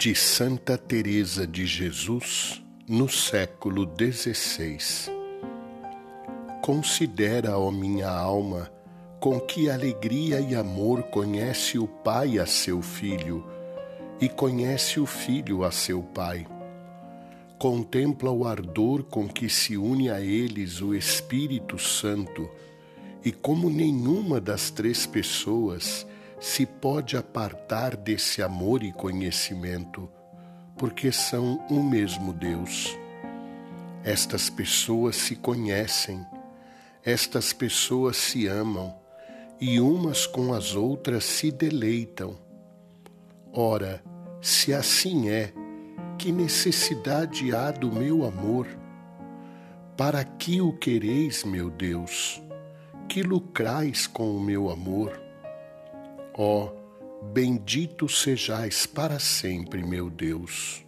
de Santa Teresa de Jesus no século XVI. Considera, ó minha alma, com que alegria e amor conhece o Pai a seu Filho e conhece o Filho a seu Pai. Contempla o ardor com que se une a eles o Espírito Santo e como nenhuma das três pessoas se pode apartar desse amor e conhecimento, porque são um mesmo Deus. Estas pessoas se conhecem, estas pessoas se amam e umas com as outras se deleitam. Ora, se assim é, que necessidade há do meu amor? Para que o quereis, meu Deus? Que lucrais com o meu amor? Ó, oh, bendito sejais para sempre, meu Deus.